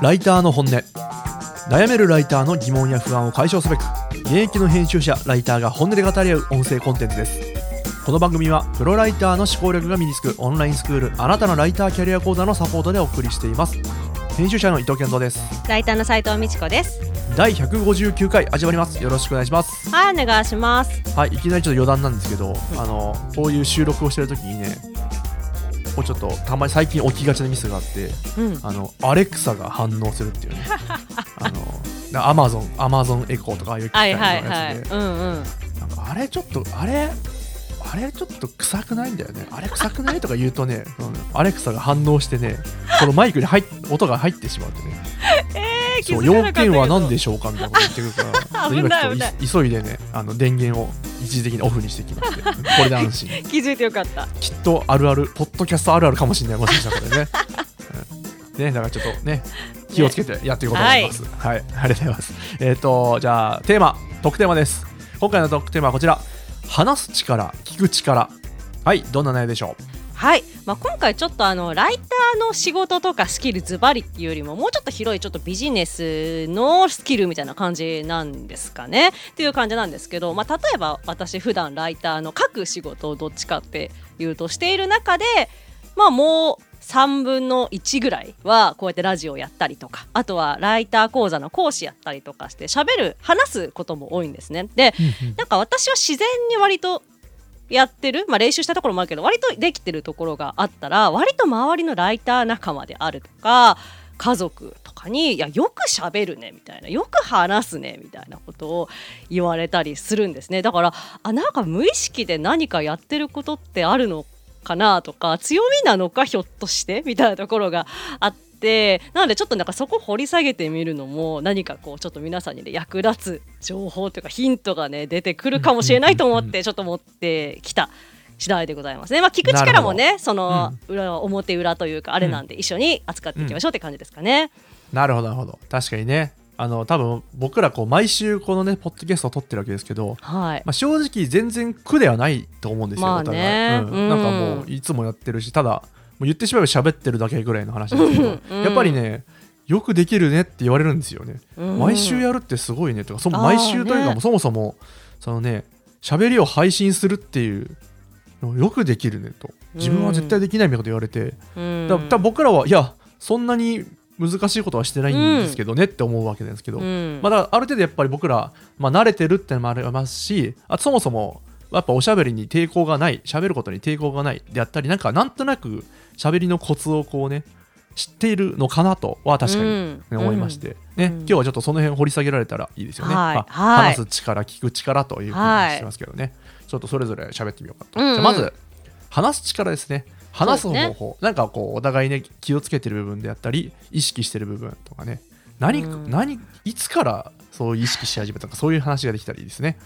ライターの本音。悩めるライターの疑問や不安を解消すべく現役の編集者ライターが本音で語り合う音声コンテンツです。この番組はプロライターの思考力が身につくオンラインスクールあなたのライターキャリア講座のサポートでお送りしています。編集者の伊藤健人です。ライターの斉藤美智子です。第159回始まります。よろしくお願いします。はい、お願いします。はいいきなりちょっと余談なんですけど、あのこういう収録をしてる時にねちょっとたまに最近起きがちなミスがあってうん。あのアレクサが反応するっていうね。あのアマゾンアマゾンエコーとかああいう機械のはいはいやはい。つで、あれちょっとあれあれちょっと臭くないんだよね。あれ臭くないとか言うとね、うんアレクサが反応してねこのマイクに入っ音が入ってしまうってね。えー、気づかなかった要件は何でしょうかみたいなこと言ってくるから。危ない危ない。急いでねあの電源を一時的にオフにしてきまして これで安心。気づいてよかった。きっとあるあるポッドキャストあるあるかもしれないもしかしたらこれね、うん。ねだからちょっとね気をつけてやっていこうと思います、はい、ありがとうございます。えっ、とじゃあテーマ。特テーマです。今回の特テーマはこちら。話す力聞く力。はい。どんな内容でしょう？はい、まあ、今回ちょっとあのライターの仕事とかスキルズバリっていうよりももうちょっと広いちょっとビジネスのスキルみたいな感じなんですかね。っていう感じなんですけど、まあ、例えば私普段ライターの書く仕事をどっちかっていうとしている中でまあもう3分の1ぐらいはこうやってラジオやったりとかあとはライター講座の講師やったりとかして喋る話すことも多いんですね。でなんか私は自然に割とやってる、まあ、練習したところもあるけど割とできてるところがあったら割と周りのライター仲間であるとか家族とかに「いやよく喋るね」みたいな「よく話すね」みたいなことを言われたりするんですね。だからあなんか無意識で何かやってることってあるのかなとか強みなのかひょっとしてみたいなところがあってなのでちょっとなんかそこ掘り下げてみるのも何かこうちょっと皆さんにね役立つ情報というかヒントがね出てくるかもしれないと思ってちょっと持ってきた次第でございますね。まあ聞く力もねその裏表裏というかあれなんで一緒に扱っていきましょうって感じですかね。なるほどなるほど。確かにね。あの多分僕らこう毎週このねポッドキャストを撮ってるわけですけどはい。まあ、正直全然苦ではないと思うんですよ、まあね。お互い、うん。うん。なんかもういつもやってるしただもう言ってしまえば喋ってるだけぐらいの話ですけど、うんやっぱりねよくできるねって言われるんですよね、うん。毎週やるってすごいねとかそ毎週というかねもうそもそもそのね喋りを配信するっていうのよくできるねと。自分は絶対できないみたいなこと言われて、うん。だ僕らはいやそんなに難しいことはしてないんですけどねって思うわけですけど、うん。まあ、だからある程度やっぱり僕ら、まあ、慣れてるってのもありますしあそもそもやっぱおしゃべりに抵抗がない喋ることに抵抗がないであったりなんかなんとなく喋りのコツをこうね知っているのかなとは確かに、ねうん。思いまして、ねうん。今日はちょっとその辺掘り下げられたらいいですよね、はい。話す力聞く力というふうにしてますけどね、ちょっとそれぞれ喋ってみようかと、うんうん。じゃあまず話す力ですね。話す方法、なんかこうお互いね気をつけてる部分であったり意識してる部分とかね。何,、うん。何いつからそういう意識し始めたかそういう話ができたらいいですね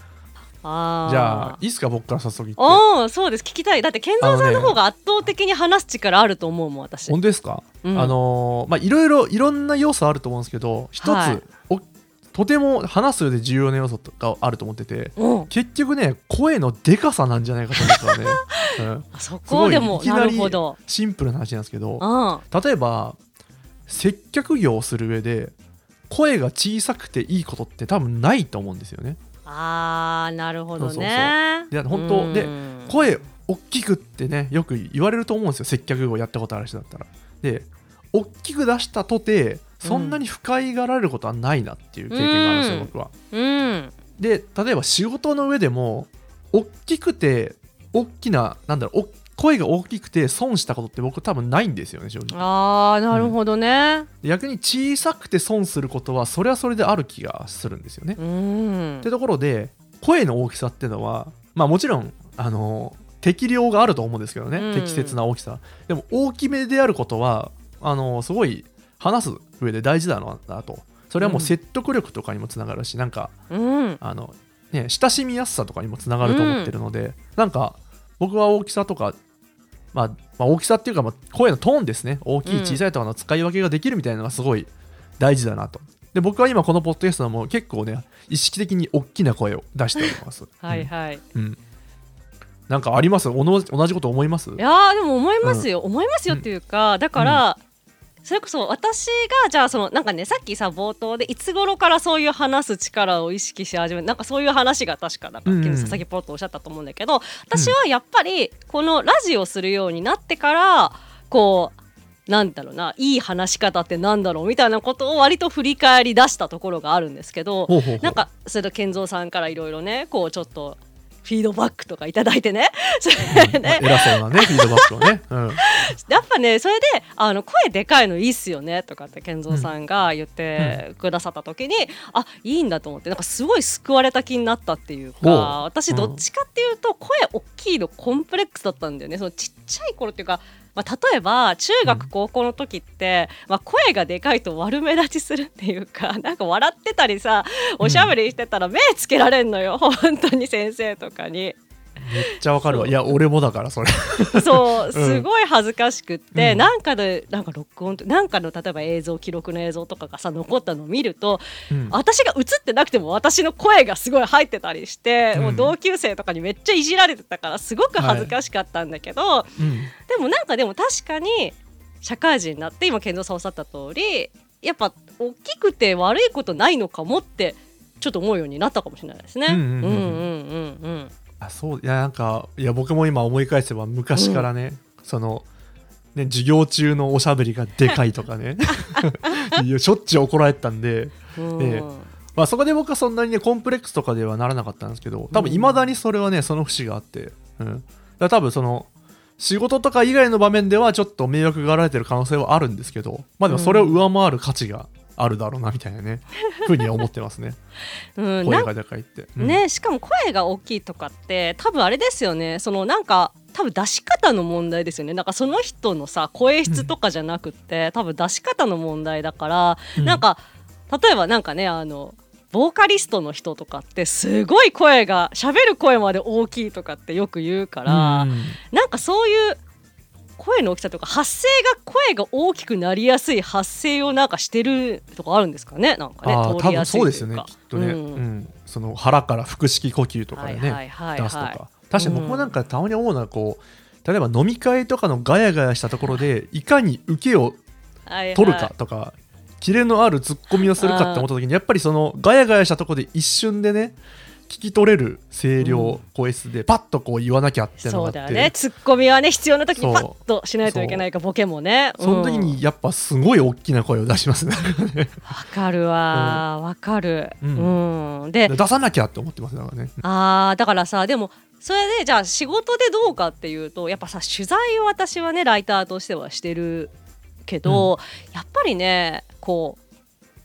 じゃあいいですか僕から早速言って。そうです。聞きたい。だって健三さんの方が圧倒的に話す力あると思うもん私。本当ですか、うん。あのーまあいろいろいろんな要素あると思うんですけど一つ、はい。おとても話す上で重要な要素があると思っててう。ん結局ね声のでかさなんじゃないかと思ったらね、うん、あそこでもないきなりるほど。シンプルな話なんですけどうん。例えば接客業をする上で声が小さくていいことって多分ないと思うんですよねあーなるほどそうそうねそう。で本当でうん。声大きくってねよく言われると思うんですよ接客業やったことある人だったら。で大きく出したとてそんなに不快がられることはないなっていう経験があるんですよ、うん。僕は。うん。で例えば仕事の上でも大きくて大きななんだろうお声が大きくて損したことって僕多分ないんですよね正直。あーなるほどね。逆に小さくて損することはそれはそれである気がするんですよね。うん。ってところで声の大きさっていうのはまあもちろんあの適量があると思うんですけどね、うん。適切な大きさ。でも大きめであることはあのすごい話す上で大事だなと。それはもう説得力とかにもつながるし、なんかうん。あの、ね、親しみやすさとかにもつながると思ってるので、なんか僕は大きさとか、まあ、まあ大きさっていうか、まあ、声のトーンですね。大きいうん。小さいとかの使い分けができるみたいなのがすごい大事だなと。で僕は今このポッドキャストも結構ね意識的に大きな声を出しております。はいはい。うん、うん。なんかあります？同じこと思います？いやーでも思いますよ、思いますよっていうかだから、それこそ私がじゃあそのなんかねさっきさ冒頭でいつ頃からそういう話す力を意識し始めなんかそういう話が確かなんかうん。うん佐々木ポロッとおっしゃったと思うんだけど、私はやっぱりこのラジオするようになってからこうなんだろうないい話し方ってなんだろうみたいなことを割と振り返り出したところがあるんですけどほなんかそれと健三さんからいろいろねこうちょっとフィードバックとかいただいてね。ね。偉そうなねフィードバックをね、うん、やっぱねそれであの声でかいのいいっすよねとかって健三さんが言ってくださった時に、あいいんだと思ってなんかすごい救われた気になったっていうか私どっちかっていうと声大きいのコンプレックスだったんだよね。そのちっちゃい頃っていうかまあ、例えば中学高校の時って、まあ、声がでかいと悪目立ちするっていうか なんか笑ってたりさおしゃべりしてたら目つけられんのよ、本当に先生とかに。めっちゃわかるわ。いや俺もだからそれ。そうすごい恥ずかしくって、うん。なんかでなんか録音となんかの例えば映像記録の映像とかがさ残ったのを見ると、うん。私が映ってなくても私の声がすごい入ってたりして、うん。もう同級生とかにめっちゃいじられてたからすごく恥ずかしかったんだけど、うん。でもなんかでも確かに社会人になって今健三さんおっしゃった通りやっぱ大きくて悪いことないのかもってちょっと思うようになったかもしれないですね。うんうんうん。うんうんうんうんあそういやなんかいや僕も今思い返せば昔からね、そのね授業中のおしゃべりがでかいとかね。いやしょっちゅう怒られてたんで、まあ、そこで僕はそんなにねコンプレックスとかではならなかったんですけど多分いまだにそれはねその節があって、うん、だから多分その仕事とか以外の場面ではちょっと迷惑がられてる可能性はあるんですけどまあでもそれを上回る価値があるだろうなみたいなね、ふうには思ってますね。うん声がでかいって、うん。ね、しかも声が大きいとかって多分あれですよね。そのなんか多分出し方の問題ですよね。なんかその人のさ声質とかじゃなくって、多分出し方の問題だから、うん。なんか例えばなんかねあのボーカリストの人とかってすごい声が喋る声まで大きいとかってよく言うから、うん。なんかそういう声の大きさとか発声が声が大きくなりやすい発声をなんかしてるとかあるんですかね？なんかねあー通りやすいというか。多分そうですよねきっとね、ううん。んその腹から腹式呼吸とかでね、はいはいはいはい。出すとか。確かに僕もなんかたまに思うのはこう例えば飲み会とかのガヤガヤしたところでい。かに受けをはいはい取るかとか、キレのあるツッコミをするかって思った時にやっぱりそのガヤガヤしたところで一瞬でね聞き取れる声量、声質でパッとこう言わなきゃってのそうがあって。だよね。ツッコミはね必要な時にそう。パッとしないといけないかボケもね。その時うん。にやっぱすごい大きな声を出しますね。わかるわわかる。ううん。んで出さなきゃって思ってますだからね。あーだからさでもそれでじゃあ仕事でどうかっていうとやっぱさ取材を私はねライターとしてはしてるけど、やっぱりねこう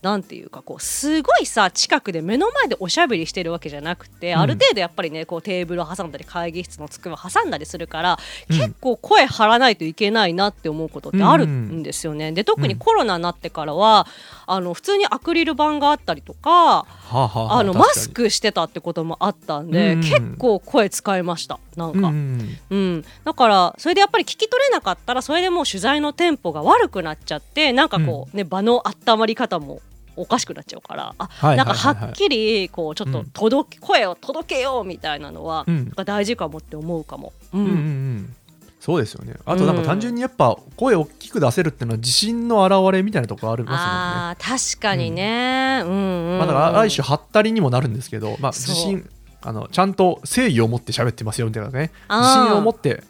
なんていうかこうすごいさ近くで目の前でおしゃべりしてるわけじゃなくて、うん。ある程度やっぱりねこうテーブルを挟んだり会議室の机を挟んだりするから、うん。結構声張らないといけないなって思うことってあるんですよね。で特にコロナになってからは、あの普通にアクリル板があったりとかはあ、はあはああのマスクしてたってこともあったんで、うん。結構声使いました。なんか、うんううん。ん。だからそれでやっぱり聞き取れなかったらそれでもう取材のテンポが悪くなっちゃってなんかこう、ね場の温まり方もおかしくなっちゃうからあ、はいなんかはっきりこうちょっと届け、声を届けようみたいなのは、うん。なんか大事かもって思うかも。うん。うんうんうん。そうですよね。あとなんか単純にやっぱ声を大きく出せるっていうのは自信の表れみたいなところありますあー確かにね、うん。うんまあ、だからある種はったりにもなるんですけど、まあ、自信あのちゃんと誠意を持って喋ってますよみたいなね。自信を持って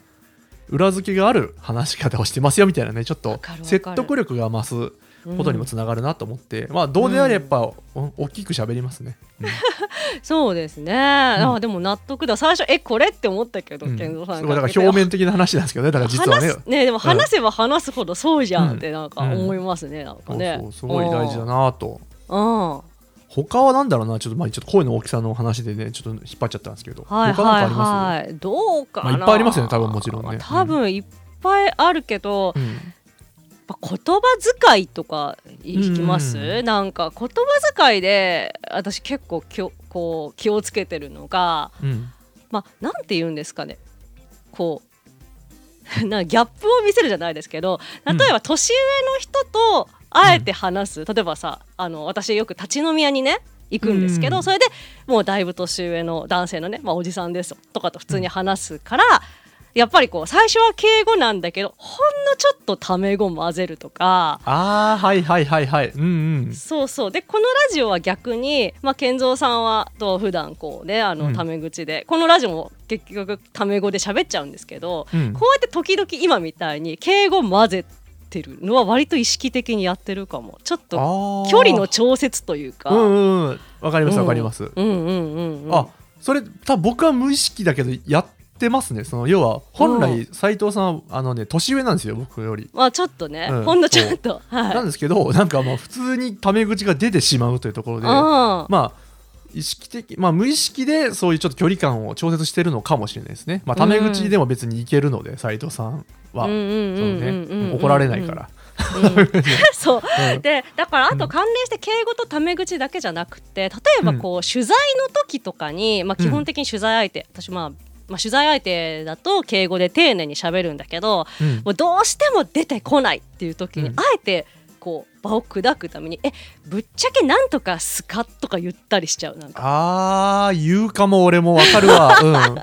裏付けがある話し方をしてますよみたいなねちょっと説得力が増すことにもつながるなと思って、まあどうであれやっぱ、お大きく喋りますね、うん。そうですね、あーでも納得だ。最初えこれって思ったけど、うん健三さんだから表面的な話なんですけどね。だから実はね。ねでも話せば話すほどそうじゃんうん。ってなんか思いますね、なんかそうねそうすごい大事だなと。うん。うん他はなんだろうなちょっとまあちょっと声の大きさの話でねちょっと引っ張っちゃったんですけど、はいはいはい。どうかな、まあいっぱいありますよね多分もちろんね。多分いっぱいあるけど、す、うんぱ言葉遣いとかいきます、うんなんか言葉遣いで私結構きょこう気をつけてるのがうん。まあなんて言うんですかね。こう なギャップを見せるじゃないですけど例えば年上の人とあえて話す、例えばさあの私よく立ち飲み屋にね行くんですけど、うんそれでもうだいぶ年上の男性のね、まあ、おじさんですよ。とかと普通に話すから、やっぱりこう最初は敬語なんだけどほんのちょっとタメ語混ぜるとかああはいはいはいはい。うんうん。そうそう。でこのラジオは逆に、まあ、健三さんはと普段こうねあうん。のタメ口で、このラジオも結局タメ語で喋っちゃうんですけど、うん。こうやって時々今みたいに敬語混ぜてるのは割と意識的にやってるかも。ちょっと距離の調節というか。うんうんうん。わかりますうんわかります、うんうんうんうんあそれ多分僕は無意識だけどやってますね。その要は本う来斉藤さんはあのね年上なんですよ僕より、まあちょっとね、うん。ほんのちょっと。はい。なんですけどなんかまあ普通にタメ口が出てしまうというところでまあ意識的まあ無意識でそういうちょっと距離感を調節してるのかもしれないですね。まあタメ口でも別にいけるので斉藤さんは、うんうんうんそううんうん。ね。怒られないから、そう。うん。でだからあと関連して敬語とタメ口だけじゃなくて例えばこう、取材の時とかに、まあ、基本的に取材相手、私まあまあ、取材相手だと敬語で丁寧に喋るんだけどうん。もうどうしても出てこないっていう時に、うん。あえてこう場を砕くために「えぶっちゃけなんとかすか?」とか言ったりしちゃうなんか。あー言うかも俺もわかるわ。うん。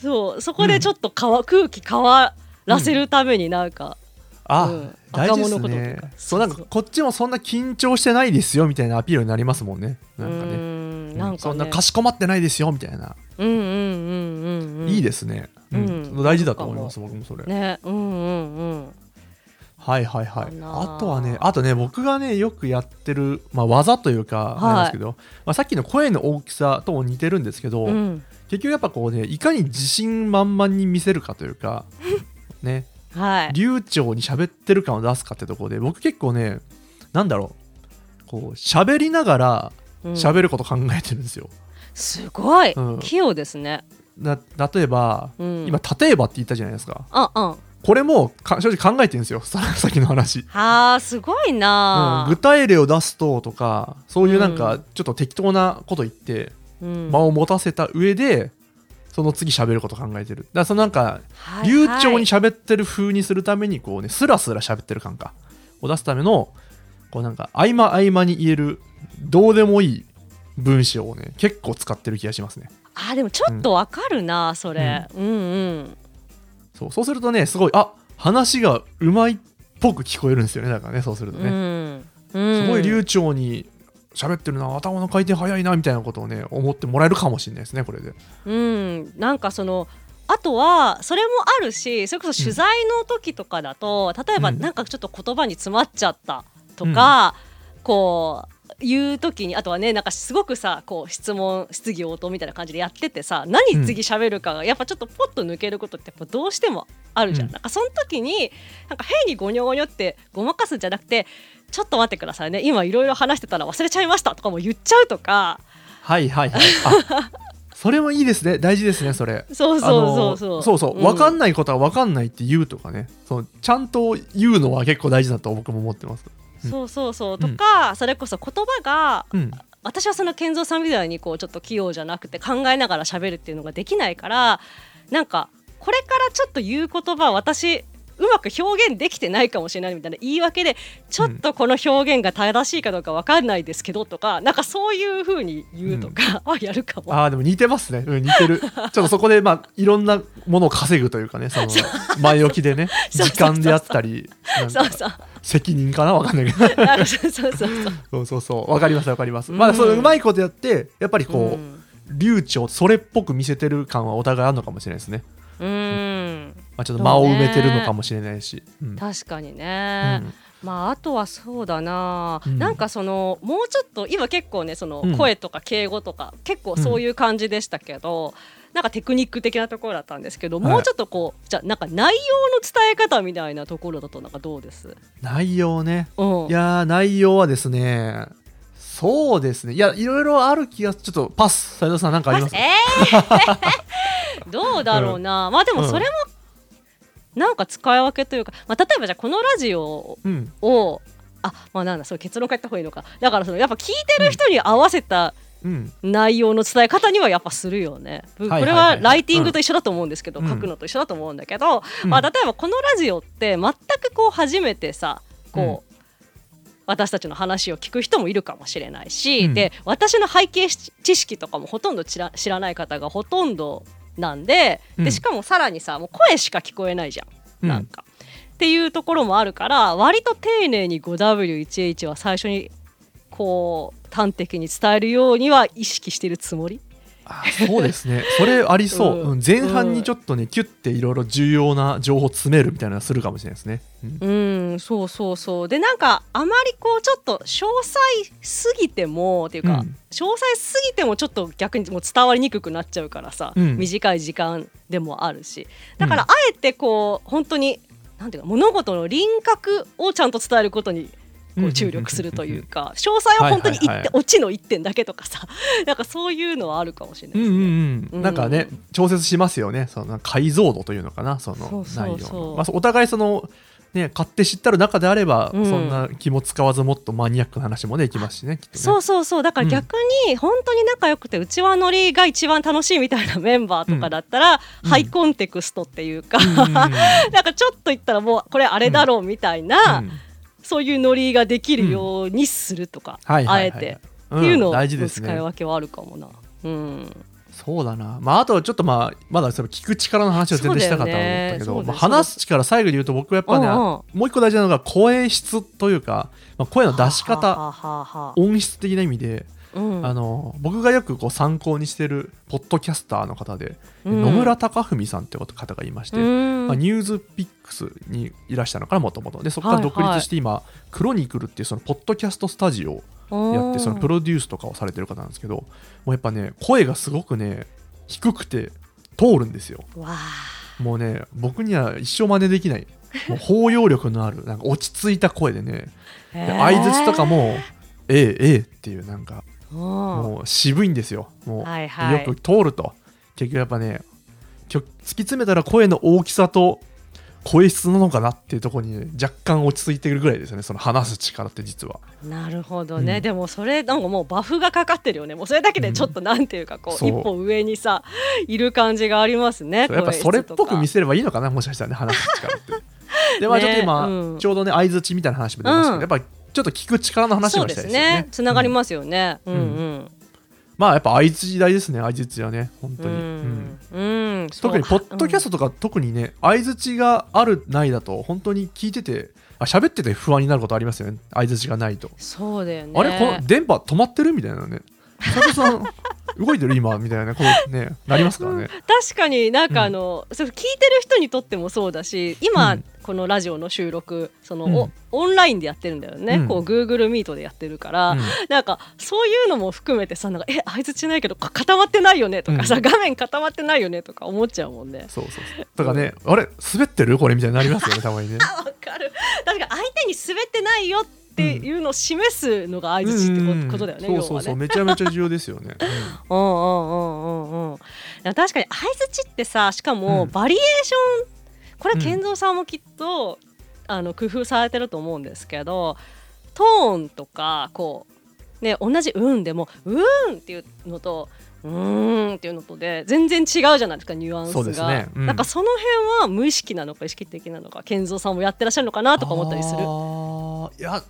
そうそこでちょっとかわ、空気変わらせるためになんか、あ、うん。大事ですね。そうなんかこっちもそんな緊張してないですよみたいなアピールになりますもんね。なん。かうねん。なんか、ね、そんなかしこまってないですよみたいな、うんうんうんいいですね、うん。うん。大事だと思います僕もそれ、ね。うんうんうん。はいはいはい。あとはねあとね僕がねよくやってる、まあ、技というかはい。なんですけど、まあ、さっきの声の大きさとも似てるんですけど、うん。結局やっぱこうねいかに自信満々に見せるかというか ね。はい。流暢に喋ってる感を出すかってところで僕結構ねなんだろう。こう喋りながらうん。喋ること考えてるんですよ、すごい、うん。器用ですねな例えば、うん。今例えばって言ったじゃないですか。あうん。これもか正直考えてるんですよ。さ さっきの話、はあすごいなうん、具体例を出すととかそういうなんうかちょっと適当なこと言ってうん。間を持たせた上でその次喋ること考えてる。だからそのなんかはい流暢にはい喋ってる風にするためにこうねスラスラ喋ってる感かを出すためのこうなんか合間合間に言えるどうでもいい文章をね結構使ってる気がしますねあでもちょっとわかるな、それ、うん、うん。そうそうするとねすごいあ話がうまいっぽく聞こえるんですよねだからねそうするとね、うん。うん。すごい流暢に喋ってるな頭の回転早いなみたいなことをね思ってもらえるかもしれないですねこれで。うん。なんかそのあとはそれもあるしそれこそ取材の時とかだと、例えばうんなんかちょっと言葉に詰まっちゃったとか、こう言う時にあとはねなんかすごくさこう質問質疑応答みたいな感じでやっててさ何次喋るかがやっぱちょっとポッと抜けることってやっぱどうしてもあるじゃん、うん。なんかその時になんか変にゴニョゴニョってごまかすんじゃなくてちょっと待ってくださいね。今いろいろ話してたら忘れちゃいましたとかも言っちゃうとか。はいはいはい。あ それもいいですね。大事ですねそれ。そうそうそうそう。そうそう、ん。分かんないことは分かんないって言うとかね。そうちゃんと言うのは結構大事だと僕も思ってます。うんそうそうそう。うん。とか、それこそ言葉がうん。私はその健三さんみたいにこうちょっと器用じゃなくて考えながら喋るっていうのができないからなんかこれからちょっと言う言葉は私うまく表現できてないかもしれないみたいな言い訳でちょっとこの表現が正しいかどうかわかんないですけどとかなんかそういうふうに言うとかはやるかも。ああでも似てますね、うん、似てる。ちょっとそこでまあいろんなものを稼ぐというかねその前置きでね 時間であったりそうそう責任かな？分かんないけど。そうそうそうそう。そうそうそう。分かります分かります、うん。まあそううまいことやってやっぱりこう、うん。流暢それっぽく見せてる感はお互いあるのかもしれないですね、うん。まあ、ちょっと間を埋めてるのかもしれないし、うん。確かにね、うん。まああとはそうだな、うん。なんかそのもうちょっと今結構ねそのうん。声とか敬語とか、結構そういう感じでしたけど、なんかテクニック的なところだったんですけど、はい。もうちょっとこうじゃあなんか内容の伝え方みたいなところだとなんかどうです、内容ね。うん、いやー内容はですねそうですね。いやいろいろある気がちょっとパス斉藤さんなんかあります？えー！どうだろうな、まあでもそれもなんか使い分けというか、まあ、例えばじゃあこのラジオうん。をあまあなんだそう結論書いた方がいいのか。だからそのやっぱ聞いてる人に合わせたうん内容の伝え方にはやっぱするよね。ぶこれはライティングと一緒だと思うんですけど、うん。書くのと一緒だと思うんだけど、うん。まあ、例えばこのラジオって全くこう初めてさこう、私たちの話を聞く人もいるかもしれないし、うん。で私の背景知識とかもほとんど知ら知らない方がほとんどなんで,、うん。でしかもさらにさもう声しか聞こえないじゃん、うん。なんか。っていうところもあるから割と丁寧に 5W1H は最初にこう端的に伝えるようには意識してるつもり？あそうですね。それありそう、うん。うん前半にちょっとねキュッていろいろ重要な情報を詰めるみたいなのするかもしれないですね、うん。うんそうそうそう。でなんかあまりこうちょっと詳細すぎてもっていうか、うん。詳細すぎてもちょっと逆にもう伝わりにくくなっちゃうからさ、うん。短い時間でもあるし。だからあえてこう本当になんていうか物事の輪郭をちゃんと伝えることにこう注力するというか詳細は本当に一点、はいはい。はいオチの一点だけとかさ なんかそういうのはあるかもしれないですね。なんかね調節しますよね。その解像度というのかなそのそうそう内容まあ、お互いそのね勝手知ったる中であれば、うん。そんな気も使わずもっとマニアックな話もねいきますしねきっとね。そうそうそう。だから逆に本当に仲良くてうちわノリが一番楽しいみたいなメンバーとかだったら、うん。ハイコンテクストっていうか、うん。なんかちょっと言ったらもうこれあれだろうみたいな、うんそういうノリができるようにするとか、はいはいはいあえて、うん。っていうの大事です使いね分けはあるかもな。うん、そうだな、まあ、あとはちょっとまあまだその聞く力の話を全然したかったと思ったけど、ね。まあ、話す力最後で言うと僕はやっぱね、うんうん。もう一個大事なのが声質というか、まあ、声の出し方音質的な意味で、うん。あの僕がよくこう参考にしてるポッドキャスターの方で、うん。野村貴文さんって方がいまして、うん。まあ、ニュースピックスにいらしたのかなもともとでそこから独立して今、クロニクルっていうそのポッドキャストスタジオをやってそのプロデュースとかをされてる方なんですけどもうやっぱね声がすごくね低くて通るんですよ。もうね僕には一生真似できない。もう包容力のあるなんか落ち着いた声でね。相づちとかも「ええええ」っていうなんかうんもう渋いんですよ。もう、はいはい。よく通ると。結局やっぱね突き詰めたら声の大きさと声質なのかなっていうところに、ね、若干落ち着いてるぐらいですよねその話す力って実は。なるほどね、うん。でもそれなんかもうバフがかかってるよね。もうそれだけでちょっとなんていうかこう、そう。一歩上にさいる感じがありますねやっぱそれっぽく見せせればいいのかなもしかしたらね話す力って。でまあちょっと今、ねうん。ちょうどね相づちみたいな話も出ましたけど、うん。やっぱりちょっと聞く力の話そうでもしたいですよね。つながりうんますよね、うん、うんまあやっぱ相づち大ですね相づちはね。本当うに、うん。ん、うん特にポッドキャスト、トとか特にね相づちがあるないだと本当に聞いててあ喋ってて不安になることありますよね。相づちがないと、うんそうだよね。あれこの電波止まってるみたいなね佐藤さん動いてる今みたいなことねなりますからね。確かになんかあの、それ聞いてる人にとってもそうだし今、うん。このラジオの収録その、うん。おオンラインでやってるんだよね、うん。こう Google Meet でやってるから、うん。なんかそういうのも含めてさなんかえ相づちないけどか固まってないよね？とかさ、うん。画面固まってないよね？とか思っちゃうもんね。そうそうそう。とかねあれ滑ってる？これみたいになりますよねたまにね。あわかる。確かに相手に滑ってないよっていうのを示すのが相づちってこと,、だよねうんそうそう。そう、ね。めちゃめちゃ重要ですよね、うん。うんうんうんうん。確かに相づちってさしかもうん。バリエーション、これうん健三さんもきっと、あの工夫されてると思うんですけどトーンとかこうね同じ「うん」でも「うん」っていうのと「うーん」っていうのとで全然違うじゃないですかニュアンスが、ね。うん。なんかその辺は無意識なのか意識的なのか健三さんもやってらっしゃるのかなとか思ったりする。いや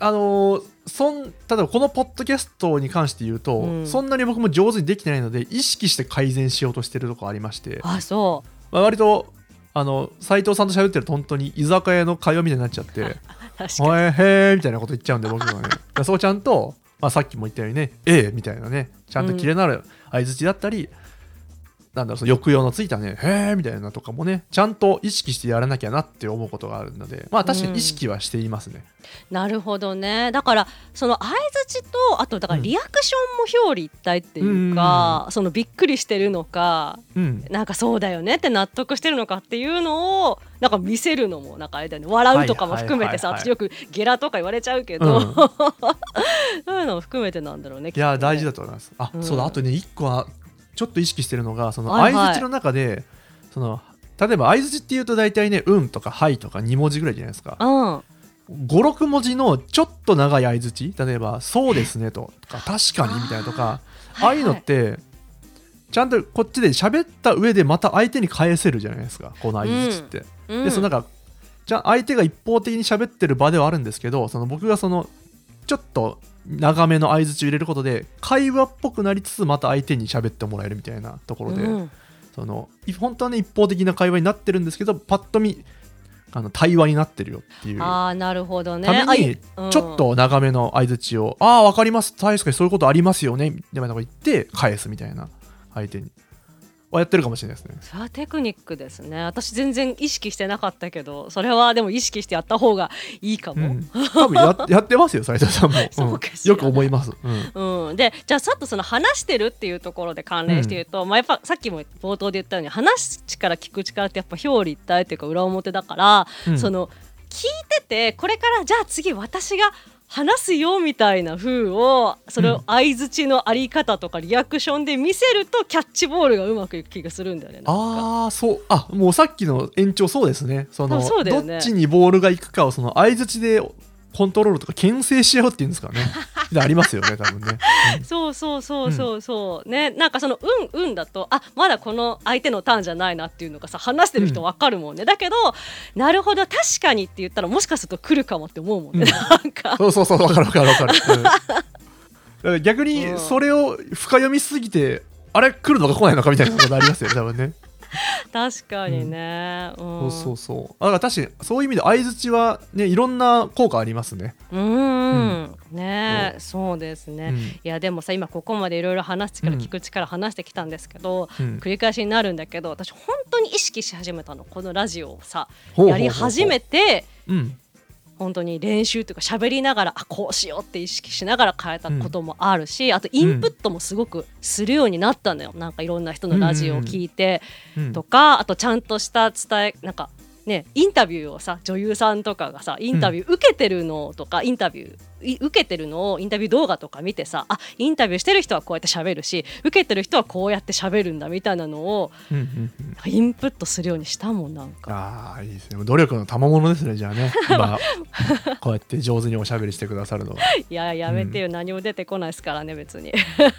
あのーそん例えばこのポッドキャストに関して言うと、うん。そんなに僕も上手にできてないので意識して改善しようとしてるとこありまして、あそまあ、割とあの斉藤さんと喋ってると本当に居酒屋の会話みたいになっちゃってう 確「かに。はいへー」みたいなこと言っちゃうんで僕はね。そうちゃんと、まあ、さっきも言ったようにね「ええ」みたいなねちゃんとキレのある相づちだったり、なんだろうその抑揚のついたね「へー」みたいなとかもねちゃんと意識してやらなきゃなって思うことがあるのでまあ確かに意識はしていますね。なるほどね。だからその相づちとあとだからリアクションも表裏一体っていうか、そのびっくりしてるのかうん。なんかそうだよねって納得してるのかっていうのをなんか見せるのもなんかあれだよね。笑うとかも含めてさ私よくゲラとか言われちゃうけど、うん。そういうのも含めてなんだろうねいや大事だだと思います。あ、うんそうだあとね一個はちょっと意識してるのがそのはいはい。相づちの中で、その例えば相づちっていうと大体ね「うん」とか「はい」とか2文字ぐらいじゃないですか。うん。56文字のちょっと長い相づち例えば「そうですね」と。とか「確かに」みたいなとか。ああいうのってちゃんとこっちで喋った上でまた相手に返せるじゃないですか。この相づちって。うん。でそのなんかじゃあ相手が一方的に喋ってる場ではあるんですけどその僕がそのちょっと長めの相づちを入れることで会話っぽくなりつつまた相手に喋ってもらえるみたいなところで、うん。そのい本当はね一方的な会話になってるんですけどパッと見あの対話になってるよっていう。ああなるほどね。ためにちょっと長めの相づちを「ああ分かります。確かにそういうことありますよね」みたいなこと言って返すみたいな相手にはやってるかもしれないですね。それはテクニックですね。私全然意識してなかったけどそれはでも意識してやった方がいいかも、うん、多分ややってますよ斉藤さんも、そうんよく思います、うん。うん、でじゃあさっとその話してるっていうところで関連して言うと、まあ、やっぱさっきも冒頭で言ったように話す力聞く力ってやっぱ表裏一体っていうか裏表だから、うん。その聞いててこれからじゃあ次私が話すよみたいな風をそれうんを相づちのあり方とかリアクションで見せるとキャッチボールがうまくいく気がするんだよね。ああそう。あもうさっきの延長そうですね。そのね。どっちにボールが行くかをその相づちでコントロールとか牽制し合うっていうんですかね。でありますよね多分ね、そうそうそうそうそう、ねなんかその「うんうん」だとあまだこの相手のターンじゃないなっていうのがさ話してる人わかるもんね、だけどなるほど確かにって言ったらもしかすると来るかもって思うもんね、うん。なんか。そうそうそう分かる分かる分かる、うん。逆にうん。それを深読みしすぎてあれ来るのか来ないのかみたいなことありますよね多分ね 確かにね、うん、そうそうそう。だから確かにそういう意味で相づちはねいろんな効果ありますね、うーん。ねそうですね、うん。いやでもさ今ここまでいろいろ話す力聞く力話してきたんですけど、うん。繰り返しになるんだけど私本当に意識し始めたの。このラジオをさやり始めてうん本当に練習というか喋りながらあこうしようって意識しながら変えたこともあるし、あとインプットもすごくするようになったのよ、なんかいろんな人のラジオを聞いてうん。とか、あとちゃんとした伝えなんかねインタビューをさ女優さんとかがさインタビュー受けてるのとか、インタビューい受けてるのをインタビュー動画とか見てさあインタビューしてる人はこうやって喋るし受けてる人はこうやって喋るんだみたいなのをうんうんうん。インプットするようにしたもんなんか。ああいいですね。努力の賜物ですねじゃあね。今こうやって上手におしゃべりしてくださるのは。いややめてよ、何も出てこないですからね別に。確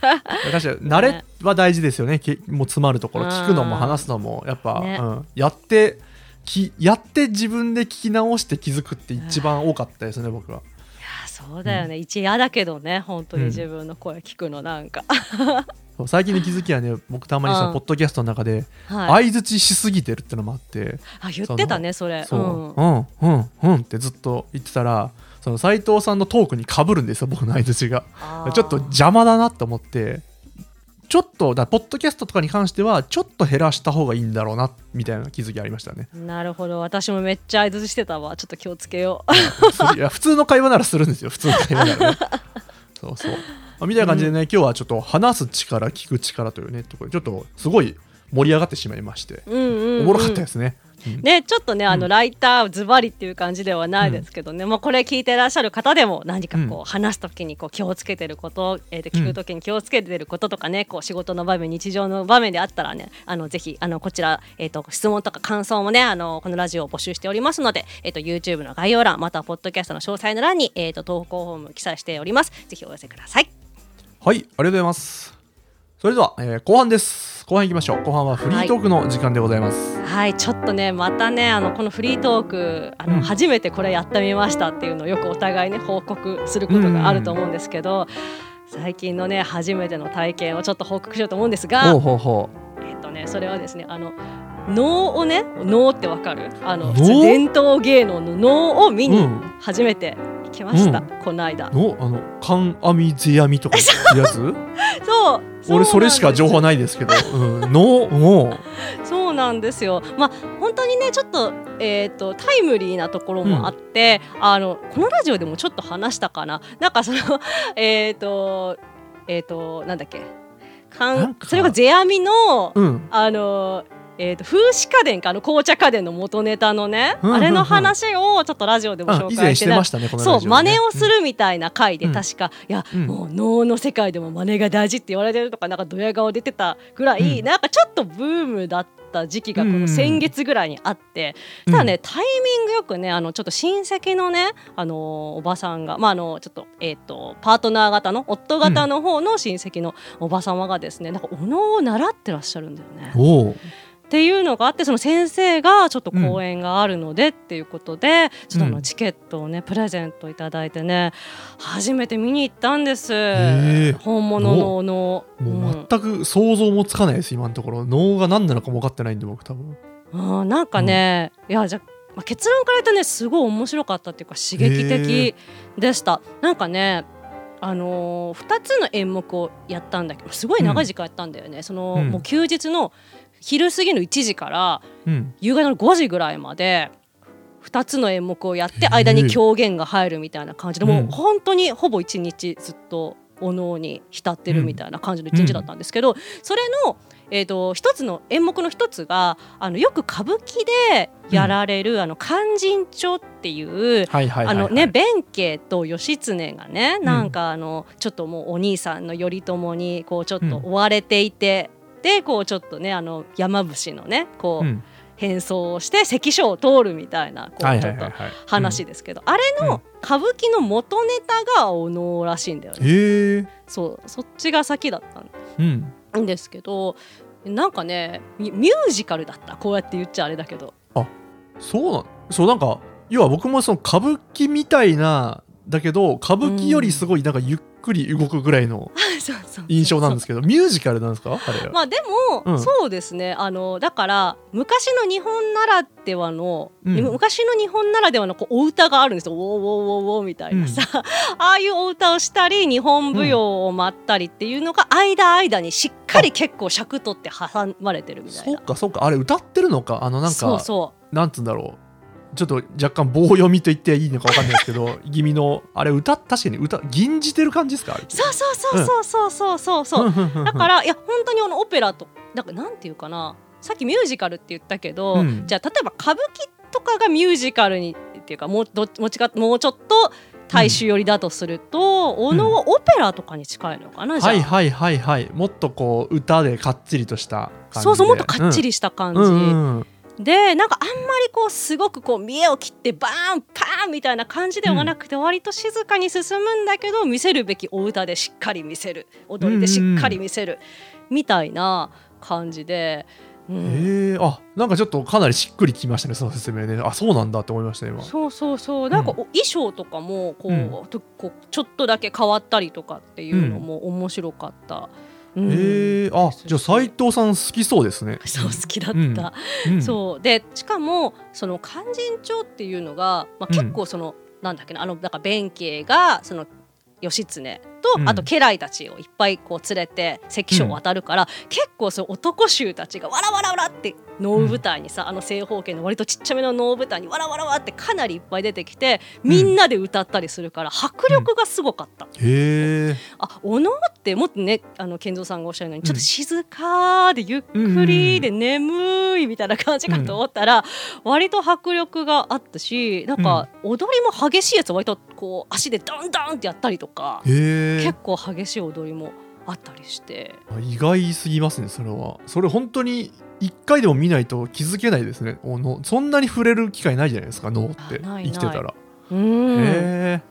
かに慣れは大事ですよね。けもう詰まるところ。うん。聞くのも話すのも。やっぱ、ね。うん、やってきやって自分で聞き直して気づくって一番多かったですね僕は。いやそうだよね、一嫌だけどね本当に自分の声聞くのなんか、そう最近の気づきはね僕たまにさ、うん。ポッドキャストの中ではい、相づちしすぎてるってのもあって。あ言ってたねそれ。そう、ん。うん、うんうんってずっと言ってたらその斉藤さんのトークにかぶるんですよ僕の相づちがちょっと邪魔だなと思ってちょっとだポッドキャストとかに関してはちょっと減らした方がいいんだろうなみたいな気づきありましたね。なるほど。私もめっちゃ相づちしてたわ。ちょっと気をつけよう。いや普通の会話ならするんですよ。普通の会話ならね。そうそう、まあみたいな感じでね、今日はちょっと話す力聞く力というねところでちょっとすごい盛り上がってしまいまして、うんうん、うん、おもろかったですね、うんね、ちょっとねあの、うん。ライターズバリっていう感じではないですけどね、まあ、これ聞いてらっしゃる方でも何かこう、うん。話す時にこう気をつけてること、えー、と聞く時に気をつけてることとかね、こう仕事の場面日常の場面であったらねあのぜひあのこちら、えー、と質問とか感想もねあのこのラジオを募集しておりますので、えー、と YouTube の概要欄またはポッドキャストの詳細の欄に、えー、と投稿フォーム記載しております。ぜひお寄せください。はいありがとうございますそれでは、えー後半です。後半いきましょう。後半はフリートークの時間でございます、はいちょっとねまたねあのこのフリートークあの、うん。初めてこれやってみましたっていうのをよくお互いね報告することがあると思うんですけど、最近のね初めての体験をちょっと報告しようと思うんですがほうほうほえっとねそれはですねあの能をね能ってわかる？あの伝統芸能の能を見にうん。初めて行きました、うん。この間。うのあの観阿弥世阿弥とかいうやつ？そう俺それしか情報ないですけど、うん、のもそうなんですよ。まあ本当にねちょっとえっ、とタイムリーなところもあって、あのこのラジオでもちょっと話したかな。なんかその えっ、とえっ、となんだっけ。かなんそれが世阿弥の、う、うん、あのえー、と風刺家電かあの紅茶家電の元ネタのね、うんうんうん。あれの話をちょっとラジオでもあ紹介しなましたねそう真似をするみたいな回でうん。確か、いや、うん。もう能の世界でも真似が大事って言われてるとかなんかドヤ顔出てたぐらい、うん。なんかちょっとブームだった時期がこの先月ぐらいにあって、うん。ただねタイミングよくねあのちょっと親戚のねあのおばさんがまああのちょっとえっ、とパートナー型の夫型の方の親戚のおば様がですねなんかお能を習ってらっしゃるんだよね。っていうのがあってその先生がちょっと公演があるのでっていうことで、ちょっとあのチケットをねプレゼントいただいてね初めて見に行ったんです、ー本物のお能もう全く想像もつかないです今のところ。能が何なのかも分かってないんで僕多分。うんうんなんかね、いやじゃあまあ結論から言うとねすごい面白かったっていうか刺激的でした。なんかねあのー、2つの演目をやったんだけどすごい長い時間やったんだよね、その、うん。もう休日の昼過ぎの1時からうん。夕方の5時ぐらいまで2つの演目をやって間に狂言が入るみたいな感じで、もう本当にほぼ1日ずっとお能に浸ってるみたいな感じの1日だったんですけど、それの、えー、と一つの演目の一つがあのよく歌舞伎でやられる、あの勧進帳っていう。弁慶と義経がねなんかあのちょっともうお兄さんの頼朝にこうちょっと追われていて、でこうちょっとねあの山伏のねこう、うん。変装をして関所を通るみたいなこはいうちょっとはい。はいはい話ですけど、あれの歌舞伎の元ネタがお能らしいんだよね。へえ。そうそっちが先だったうん。んですけどなんかねミミュージカルだった。こうやって言っちゃあれだけど。そうなんそうなんか要は僕もその歌舞伎みたいなだけど歌舞伎よりすごいなんかゆっくり動くぐらいの 印象なんですけどミュージカルなんですか？あれは、まあでも、うん。そうですね。あのだから昔の日本ならではの、うん。昔の日本ならではのこうお歌があるんですよ「ウォーウォーウォーウォー」みたいなさ、ああいうお歌をしたり日本舞踊を舞ったりっていうのが間間にしっかり結構尺取って挟まれてるみたいそうな。かそうか。あれ歌ってるのか？あのなんかそうそなんつうんだろうちょっと若干棒読みと言っていいのか分かんないですけど 気味のあれ歌確かに歌吟じてる感じですか？そうそうそうそうそうそうそう、うん、だからいや本当にあのオペラとなんかなんていうかなさっきミュージカルって言ったけど、うん、じゃあ例えば歌舞伎とかがミュージカルにっていうかもうどもちかもうちょっと大衆寄りだとすると、うん、おのはオペラとかに近いのかな、うん、はいはいはいはい。もっとこう歌でかっちりとしたそうそうもっとかっちりした感じ、うんうんうん。でなんかあんまりこうすごくこう見栄を切ってバーンパーンみたいな感じではなくて、割と静かに進むんだけど見せるべきお歌でしっかり見せる踊りでしっかり見せる、みたいな感じで。うん。へえあなんかちょっとかなりしっくりきましたねその説明ね。あそうなんだって思いました今。そうそうそう。なんかお衣装とかもこう,、うん。とこうちょっとだけ変わったりとかっていうのも面白かった。うんへえあじゃあ斉藤さん好きそうですね。そう好きだった、うん。うん。そう。でしかもその勧進帳っていうのが、まあ、うん。結構その、なんだっけなあのだから弁慶がその義経と、うん。あと家来たちをいっぱいこう連れて関所を渡るから、結構そう男衆たちがわらわらわらって能舞台にさ、あの正方形の割とちっちゃめの能舞台にわらわらわらってかなりいっぱい出てきてみんなで歌ったりするから迫力がすごかった。へえあお能ってもっとねあの健三さんがおっしゃるようにちょっと静かでゆっくりで眠いみたいな感じかと思ったら、割と迫力があったしなんか踊りも激しいやつ割とこう足でダンダンってやったりとか結構激しい踊りもあったりして。意外すぎますねそれは。それ本当に一回でも見ないと気づけないですね。おのそんなに触れる機会ないじゃないですか脳って。生きてたら。うん。へえ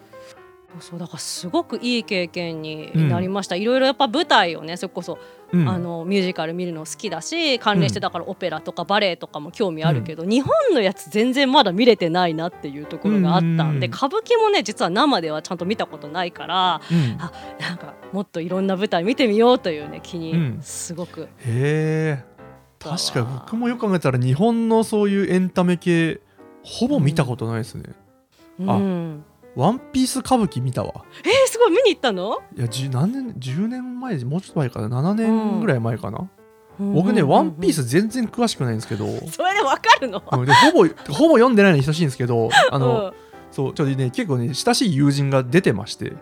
そうだからすごくいい経験になりました、いろいろやっぱ舞台をねそれこそうん。あのミュージカル見るの好きだし関連してだからオペラとかバレエとかも興味あるけど、日本のやつ全然まだ見れてないなっていうところがあったんで、うん歌舞伎もね実は生ではちゃんと見たことないからうん。あなんかもっといろんな舞台見てみようというね気うん。にすごく、へえ。確かに僕もよく考えたら日本のそういうエンタメ系ほぼ見たことないですね、あ。うん、ワンピース歌舞伎見たわ。えー、すごい見に行ったの？いや何年10年前もうちょっと前かな？7年ぐらい前かな、僕僕ね、ワンピース全然詳しくないんですけど、それでわかるの？うんでほぼほぼ読んでないのに等しいんですけど あの、うん。そうちょっとね結構ね親しい友人が出てまして。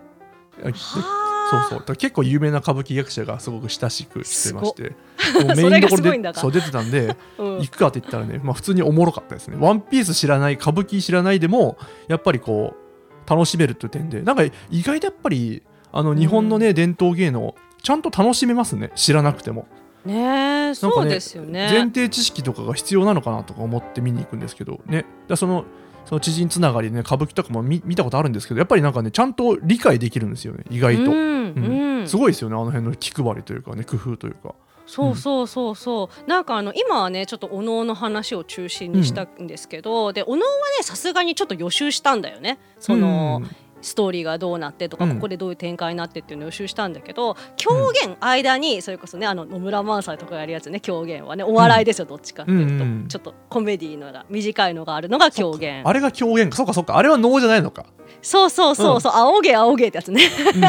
そうはそう結構有名な歌舞伎役者がすごく親しくしてまして。うメインどころでそう出てたんであ、うん。行くかって言ったらね、まあ、普通におもろかったですね。ワンピース知らない歌舞伎知らないでもやっぱりこう楽しめるという点で。なんか意外とやっぱりあの日本のね、伝統芸能ちゃんと楽しめますね。知らなくても。ねえそうですよね。前提知識とかが必要なのかなとか思って見に行くんですけど。ね。だそのその知人つながりでね歌舞伎とかも見見たことあるんですけどやっぱりなんかねちゃんと理解できるんですよね。意外と、うんうん。うん。すごいですよねあの辺の気配りというかね工夫というかそうそうそうそう、なんかあの今はねちょっとお能の話を中心にしたんですけど、でお能はねさすがにちょっと予習したんだよね。その、うん。ストーリーがどうなってとか、うん。ここでどういう展開になってっていうのを予習したんだけど狂言間にそれこそねあの野村萬斎とかやるやつね狂言はねお笑いですよ、どっちかっていうと、うんうんちょっとコメディのが短いのがあるのが狂言。あれが狂言か。そうかそうか。あれは能じゃないのか、そうそうそうそう、仰げ仰げってやつね。うん。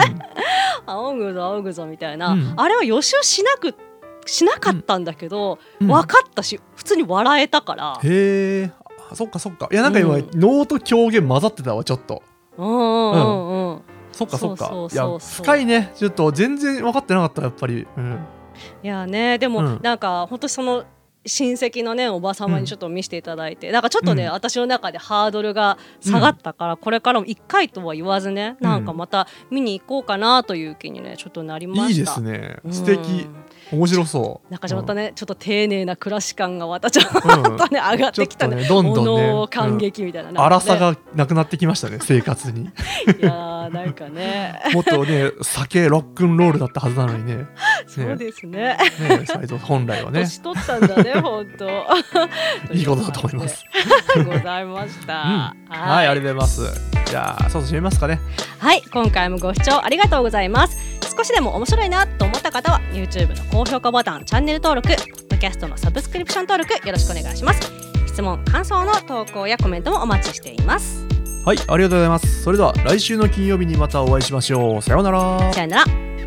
仰ぐぞ仰ぐぞみたいな、うん。あれは予習しなくしなかったんだけど、うん。分かったし普通に笑えたから、へえ。あそっかそっか。いやなんか今、うん。能と狂言混ざってたわちょっと。うんうんうんうん。そっかそっか。そいや深いね。ちょっと全然分かってなかったやっぱり、うん、いやねでも、うん。なんか本当その親戚のねおば様にちょっと見せていただいて、なんかちょっとね、うん。私の中でハードルが下がったから、これからも1回とは言わずね、なんかまた見に行こうかなという気にねちょっとなりました。いいですね。うん。素敵面白そう。なんかちょっとね、ちょっと丁寧な暮らし感がまたちょっうん。とね、上がってきたね。ねどんどんね感激みたいな,、うん。荒さがなくなってきましたね生活に。いやーなんかね。もっとね酒ロックンロールだったはずなのにね。そうですね。ね。斎藤本来はね。年取ったんだね本当。いいことだと思います。ございました、うん。はい、ありがとうございます。じゃあ、そうそう締めますかね。はい、今回もご視聴ありがとうございます。少しでも面白いなと思った方は YouTube の高評価ボタン、チャンネル登録、ポッドキャストのサブスクリプション登録よろしくお願いします。質問、感想の投稿やコメントもお待ちしています。はい、ありがとうございます。それでは来週の金曜日にまたお会いしましょう。さようなら。さよなら。